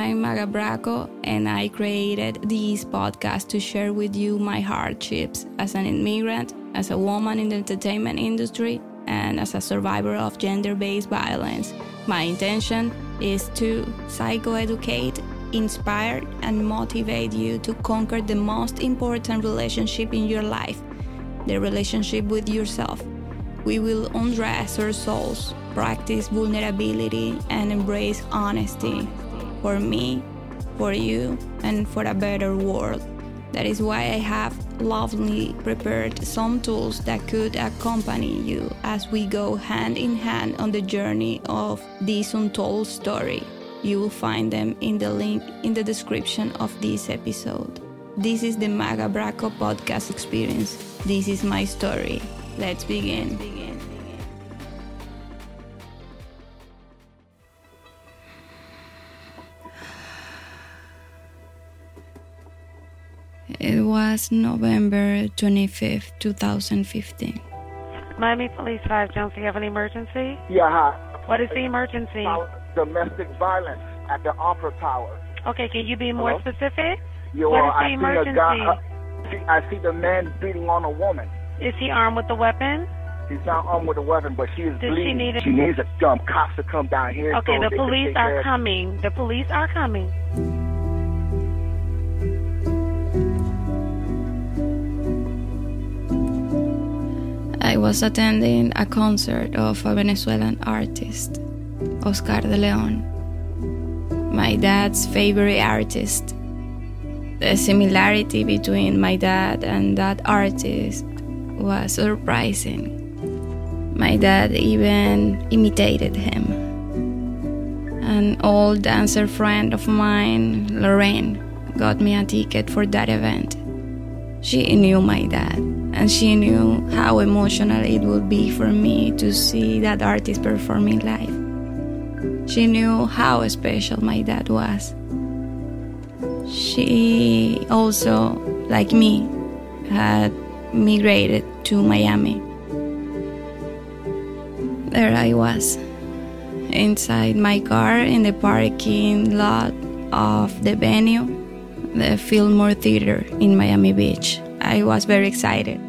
I'm Magga Braco, and I created this podcast to share with you my hardships as an immigrant, as a woman in the entertainment industry, and as a survivor of gender based violence. My intention is to psychoeducate, inspire, and motivate you to conquer the most important relationship in your life the relationship with yourself. We will undress our souls, practice vulnerability, and embrace honesty for me, for you, and for a better world. That is why I have lovingly prepared some tools that could accompany you as we go hand in hand on the journey of this untold story. You will find them in the link in the description of this episode. This is the Magga Braco podcast experience. This is my story. Let's begin. It was November 25th, 2015. Miami Police 5, Jones, do you have an emergency? Yeah, hi. What is the emergency? Domestic violence at the Opera Tower. Okay, can you be more Hello? specific? You What are, the I see emergency? a guy. I see the man beating on a woman. Is he armed with a weapon? He's not armed with a weapon, but she is Does she bleeding. need a- she needs a dumb cops to come down here. Okay, so the police are coming. The police are coming. Was attending a concert of a Venezuelan artist, Oscar de Leon, my dad's favorite artist. The similarity between my dad and that artist was surprising. My dad even imitated him. An old dancer friend of mine, Lorraine, got me a ticket for that event. She knew my dad, and she knew how emotional it would be for me to see that artist performing live. She knew how special my dad was. She also, like me, had migrated to Miami. There I was, inside my car in the parking lot of the venue the Fillmore Theater in Miami Beach. I was very excited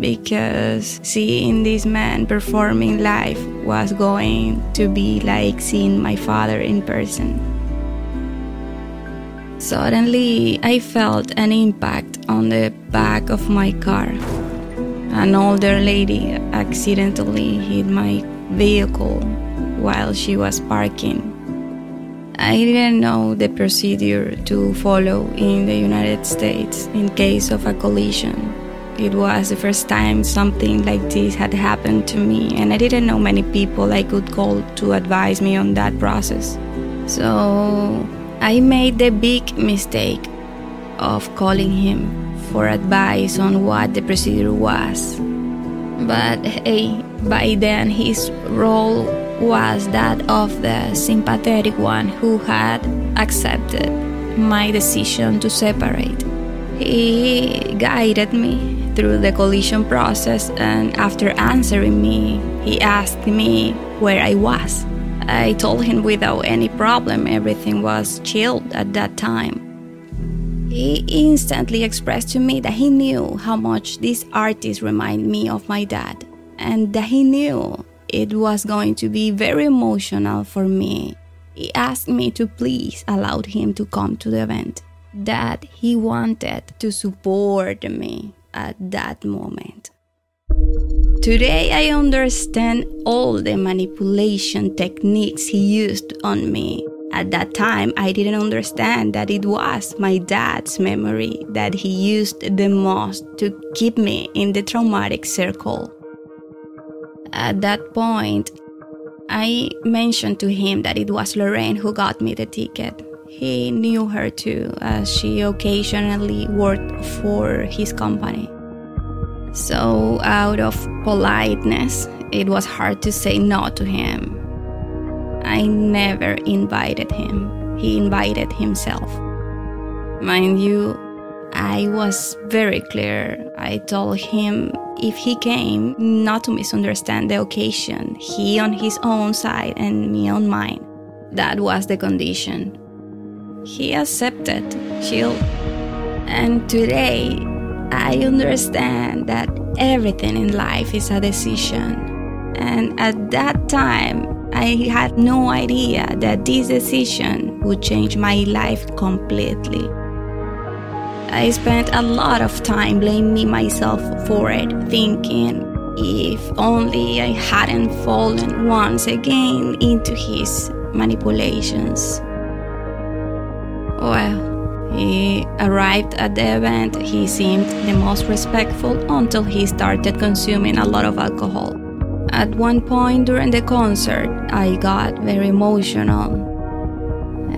because seeing this man performing live was going to be like seeing my father in person. Suddenly, I felt an impact on the back of my car. An older lady accidentally hit my vehicle while she was parking. I didn't know the procedure to follow in the United States in case of a collision. It was the first time something like this had happened to me, and I didn't know many people I could call to advise me on that process. So I made the big mistake of calling him for advice on what the procedure was. But hey, by then his role was that of the sympathetic one who had accepted my decision to separate. He guided me through the collision process, and after answering me, he asked me where I was. I told him without any problem everything was chilled at that time. He instantly expressed to me that he knew how much this artist reminded me of my dad, and that he knew it was going to be very emotional for me. He asked me to please allow him to come to the event, that he wanted to support me at that moment. Today, I understand all the manipulation techniques he used on me. At that time, I didn't understand that it was my dad's memory that he used the most to keep me in the traumatic circle. At that point, I mentioned to him that it was Lorraine who got me the ticket. He knew her too, as she occasionally worked for his company. So, out of politeness, it was hard to say no to him. I never invited him, he invited himself. Mind you, I was very clear. I told him if he came, not to misunderstand the occasion, he on his own side and me on mine. That was the condition. He accepted, chill. And today, I understand that everything in life is a decision. And at that time, I had no idea that this decision would change my life completely. I spent a lot of time blaming myself for it, thinking if only I hadn't fallen once again into his manipulations. Well, he arrived at the event. He seemed the most respectful until he started consuming a lot of alcohol. At one point during the concert, I got very emotional,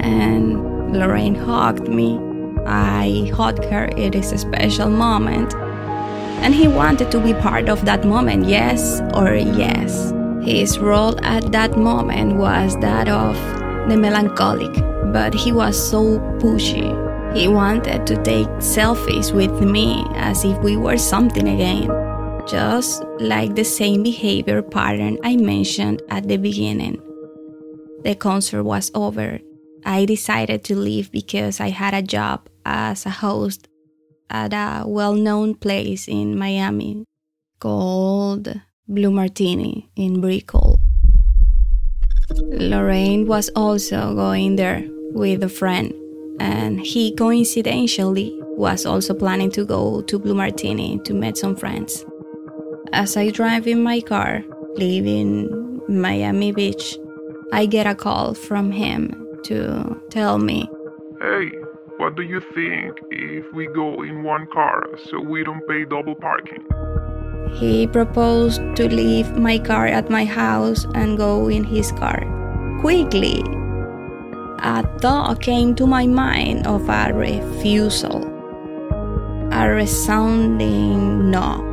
and Lorraine hugged me. I hugged her. It is a special moment. And he wanted to be part of that moment, yes or yes. His role at that moment was that of the melancholic, but he was so pushy. He wanted to take selfies with me as if we were something again, just like the same behavior pattern I mentioned at the beginning. The concert was over. I decided to leave because I had a job as a host at a well known place in Miami called Blue Martini in Brickell. Lorraine was also going there with a friend, and he coincidentally was also planning to go to Blue Martini to meet some friends. As I drive in my car, leaving Miami Beach, I get a call from him to tell me, Hey, what do you think if we go in one car so we don't pay double parking? He proposed to leave my car at my house and go in his car. Quickly, a thought came to my mind of a refusal, a resounding no.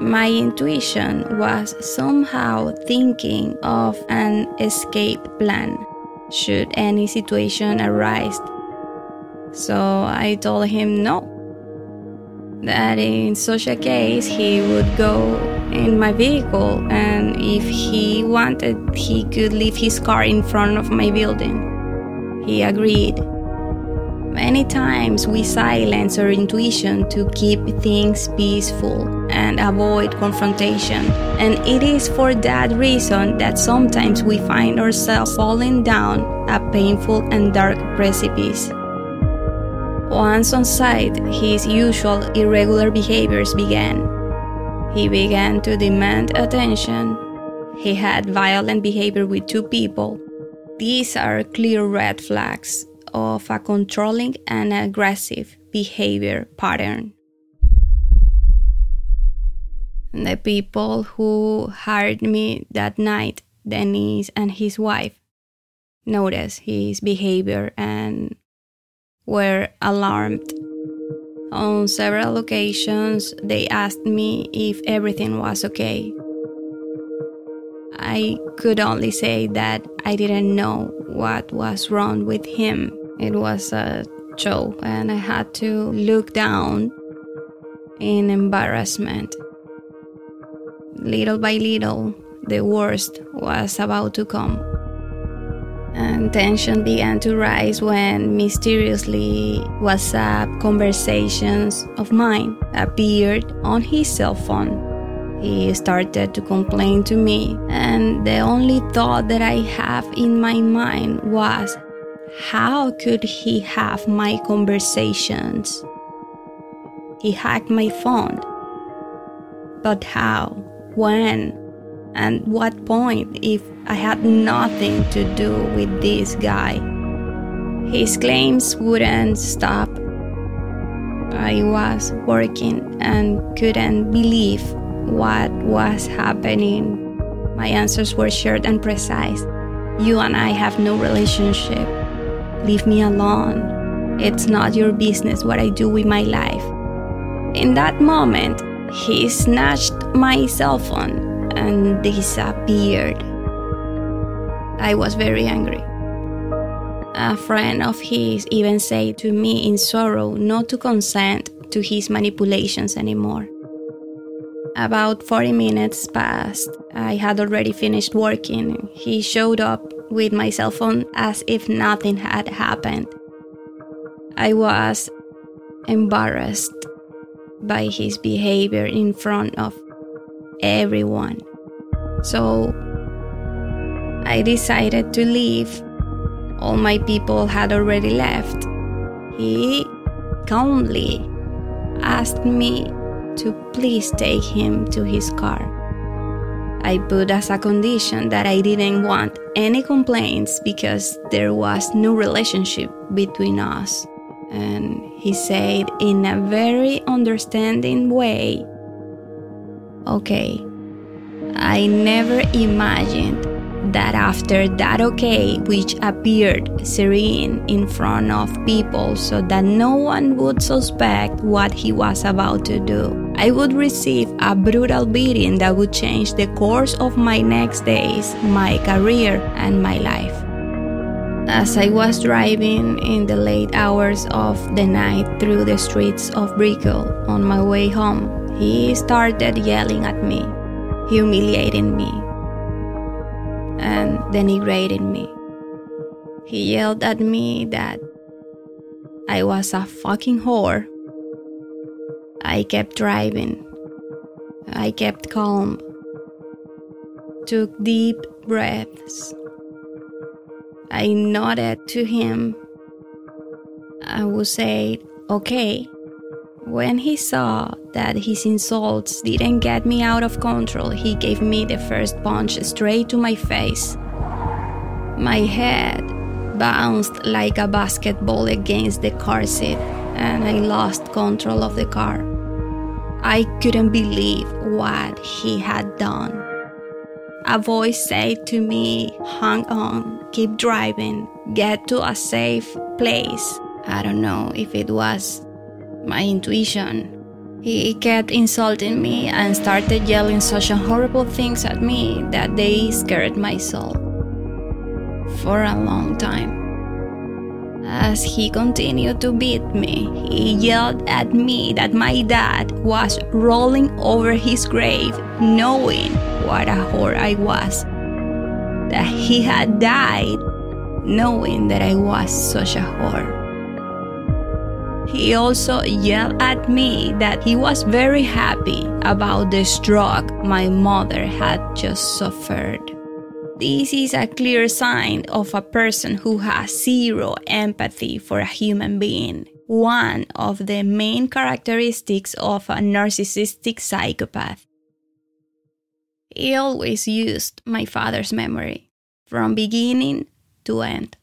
My intuition was somehow thinking of an escape plan should any situation arise. So I told him no. That in such a case he would go in my vehicle and if he wanted he could leave his car in front of my building. He agreed many times we silence our intuition to keep things peaceful and avoid confrontation and it is for that reason that sometimes we find ourselves falling down a painful and dark precipice once on site, his usual irregular behaviors began. He began to demand attention. He had violent behavior with two people. These are clear red flags of a controlling and aggressive behavior pattern. The people who hired me that night, Dennis and his wife, noticed his behavior and were alarmed. On several occasions, they asked me if everything was okay. I could only say that I didn't know what was wrong with him. It was a show, and I had to look down in embarrassment. Little by little, the worst was about to come and tension began to rise when mysteriously WhatsApp conversations of mine appeared on his cell phone. He started to complain to me, and the only thought that I have in my mind was how could he have my conversations? He hacked my phone. But how? When? And what point if I had nothing to do with this guy? His claims wouldn't stop. I was working and couldn't believe what was happening. My answers were short and precise. You and I have no relationship. Leave me alone. It's not your business what I do with my life. In that moment, he snatched my cell phone and disappeared. I was very angry. A friend of his even said to me in sorrow not to consent to his manipulations anymore. About 40 minutes passed. I had already finished working. He showed up with my cell phone as if nothing had happened. I was embarrassed by his behavior in front of everyone. So I decided to leave. All my people had already left. He calmly asked me to please take him to his car. I put as a condition that I didn't want any complaints because there was no relationship between us. And he said in a very understanding way, Okay, I never imagined that after that okay, which appeared serene in front of people so that no one would suspect what he was about to do, I would receive a brutal beating that would change the course of my next days, my career, and my life. As I was driving in the late hours of the night through the streets of Brickell on my way home, he started yelling at me, humiliating me, and denigrating me. He yelled at me that I was a fucking whore. I kept driving. I kept calm. Took deep breaths. I nodded to him. I would say, okay. When he saw that his insults didn't get me out of control, he gave me the first punch straight to my face. My head bounced like a basketball against the car seat, and I lost control of the car. I couldn't believe what he had done. A voice said to me, Hang on, keep driving, get to a safe place. I don't know if it was my intuition. He kept insulting me and started yelling such horrible things at me that they scared my soul for a long time. As he continued to beat me, he yelled at me that my dad was rolling over his grave, knowing what a whore I was. That he had died, knowing that I was such a whore. He also yelled at me that he was very happy about the stroke my mother had just suffered. This is a clear sign of a person who has zero empathy for a human being, one of the main characteristics of a narcissistic psychopath. He always used my father's memory from beginning to end.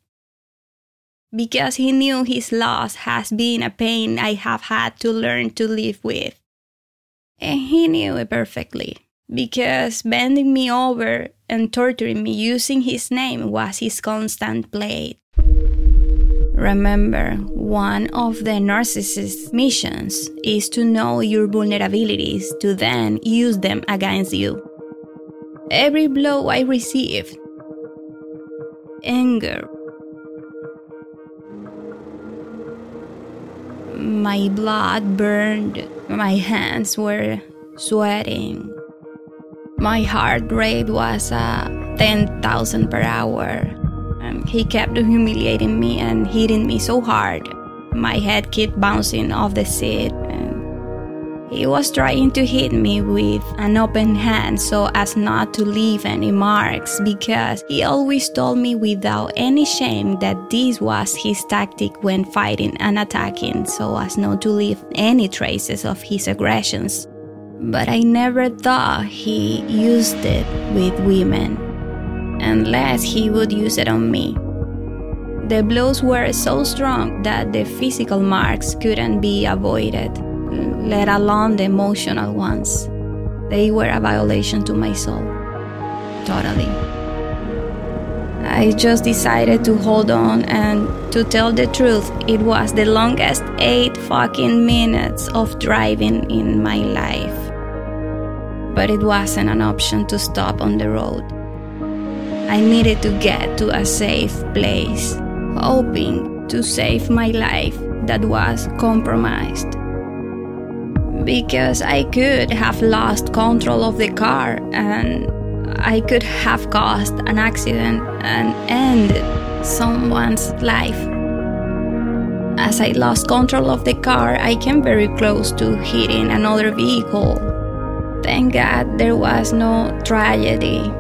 Because he knew his loss has been a pain I have had to learn to live with. And he knew it perfectly because bending me over and torturing me using his name was his constant play. Remember, one of the narcissist's missions is to know your vulnerabilities to then use them against you. Every blow I received, anger, my blood burned, my hands were sweating, my heart rate was uh, 10,000 per hour. And he kept humiliating me and hitting me so hard. My head kept bouncing off the seat. And he was trying to hit me with an open hand so as not to leave any marks because he always told me without any shame that this was his tactic when fighting and attacking so as not to leave any traces of his aggressions but I never thought he used it with women, unless he would use it on me. The blows were so strong that the physical marks couldn't be avoided, let alone the emotional ones. They were a violation to my soul. Totally. I just decided to hold on and to tell the truth, it was the longest eight fucking minutes of driving in my life but it wasn't an option to stop on the road. I needed to get to a safe place, hoping to save my life that was compromised. Because I could have lost control of the car and I could have caused an accident and ended someone's life. As I lost control of the car, I came very close to hitting another vehicle. Thank God there was no tragedy.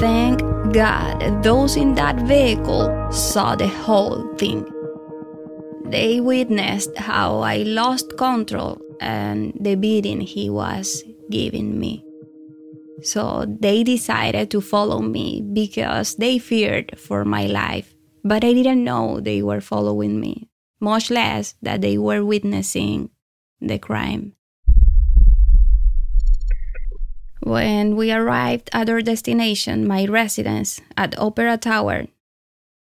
Thank God those in that vehicle saw the whole thing. They witnessed how I lost control and the beating he was giving me. So they decided to follow me because they feared for my life. But I didn't know they were following me, much less that they were witnessing the crime. When we arrived at our destination, my residence at Opera Tower,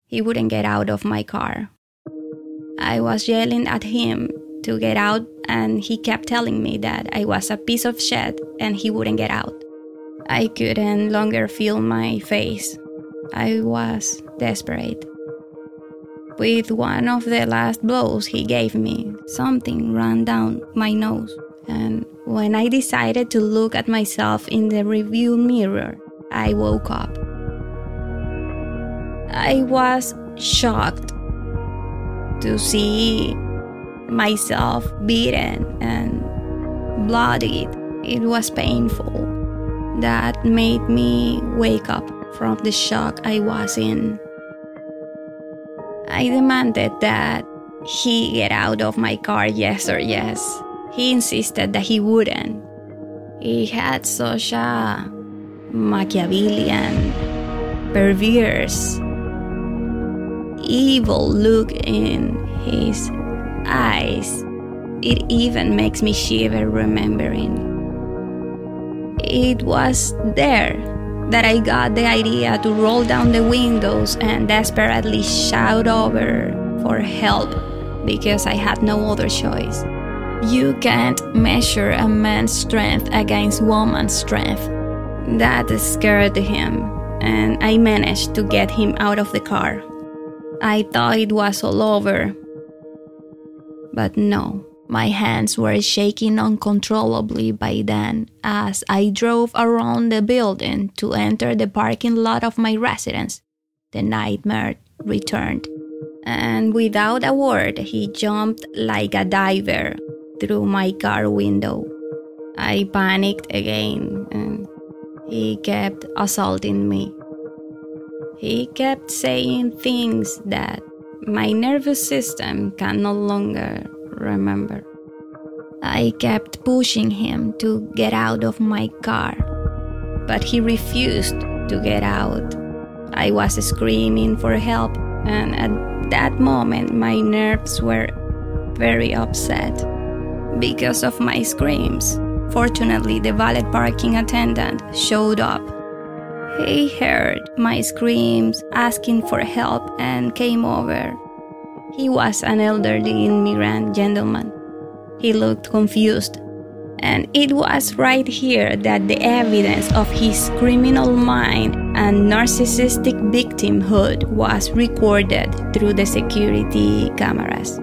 he wouldn't get out of my car. I was yelling at him to get out, and he kept telling me that I was a piece of shit and he wouldn't get out. I couldn't longer feel my face. I was desperate. With one of the last blows he gave me, something ran down my nose. And when I decided to look at myself in the review mirror, I woke up. I was shocked to see myself beaten and bloodied. It was painful. That made me wake up from the shock I was in. I demanded that he get out of my car, yes or yes. He insisted that he wouldn't. He had such a Machiavellian, perverse, evil look in his eyes. It even makes me shiver remembering. It was there that I got the idea to roll down the windows and desperately shout over for help because I had no other choice. You can't measure a man's strength against woman's strength. That scared him, and I managed to get him out of the car. I thought it was all over, but no, my hands were shaking uncontrollably by then as I drove around the building to enter the parking lot of my residence. The nightmare returned, and without a word, he jumped like a diver through my car window. I panicked again, and he kept assaulting me. He kept saying things that my nervous system can no longer remember. I kept pushing him to get out of my car, but he refused to get out. I was screaming for help, and at that moment, my nerves were very upset because of my screams. Fortunately, the valet parking attendant showed up. He heard my screams asking for help and came over. He was an elderly immigrant gentleman. He looked confused. And it was right here that the evidence of his criminal mind and narcissistic victimhood was recorded through the security cameras.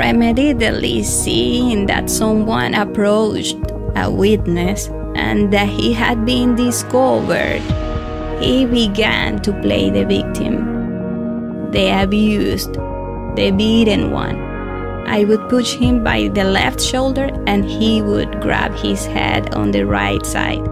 Immediately seeing that someone approached a witness and that he had been discovered, he began to play the victim, the abused, the beaten one. I would push him by the left shoulder and he would grab his head on the right side.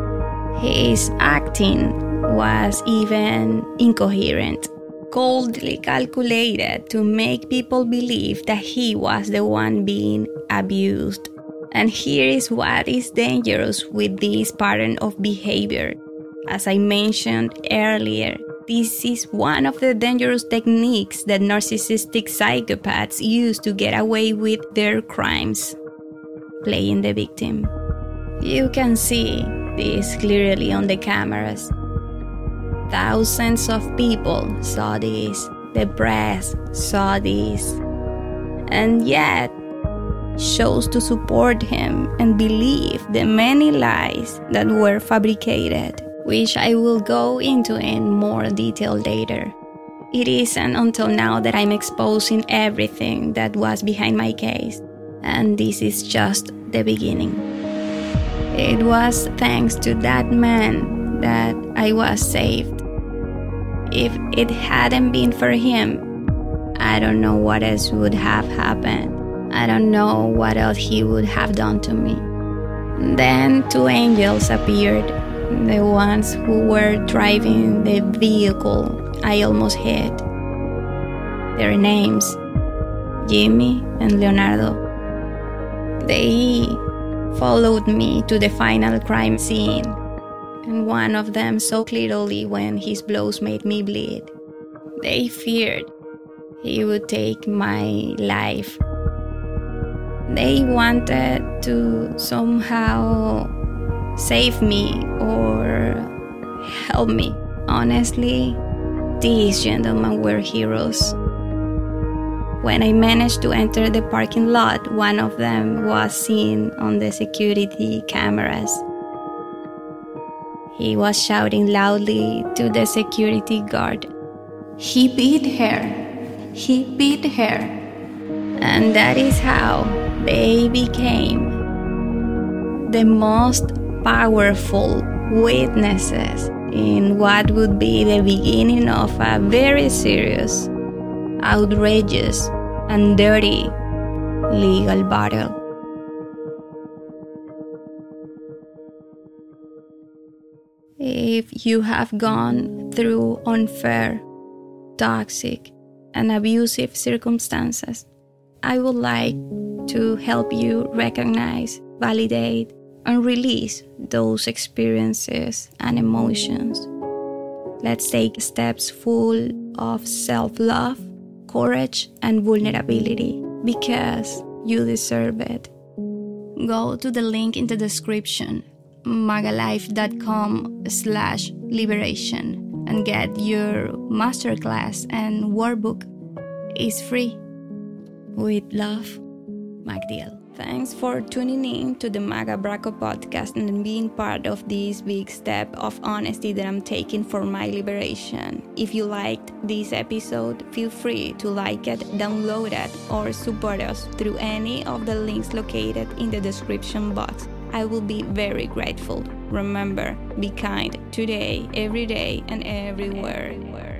His acting was even incoherent, coldly calculated to make people believe that he was the one being abused. And here is what is dangerous with this pattern of behavior. As I mentioned earlier, this is one of the dangerous techniques that narcissistic psychopaths use to get away with their crimes playing the victim. You can see this clearly on the cameras. Thousands of people saw this, the press saw this, and yet chose to support him and believe the many lies that were fabricated which I will go into in more detail later. It isn't until now that I'm exposing everything that was behind my case, and this is just the beginning. It was thanks to that man that I was saved. If it hadn't been for him, I don't know what else would have happened. I don't know what else he would have done to me. Then two angels appeared, the ones who were driving the vehicle I almost hit. Their names Jimmy and Leonardo. They followed me to the final crime scene, one of them so clearly when his blows made me bleed. They feared he would take my life. They wanted to somehow save me or help me. Honestly, these gentlemen were heroes. When I managed to enter the parking lot, one of them was seen on the security cameras. He was shouting loudly to the security guard. He beat her. He beat her. And that is how they became the most powerful witnesses in what would be the beginning of a very serious outrageous, and dirty legal battle. If you have gone through unfair, toxic, and abusive circumstances, I would like to help you recognize, validate, and release those experiences and emotions. Let's take steps full of self love courage and vulnerability because you deserve it. Go to the link in the description, maggalife.com slash liberation and get your masterclass and workbook. It's free. With love, Magdiel. Thanks for tuning in to the Magga Braco podcast and being part of this big step of honesty that I'm taking for my liberation. If you liked this episode, feel free to like it, download it, or support us through any of the links located in the description box. I will be very grateful. Remember, be kind today, every day, and everywhere. everywhere.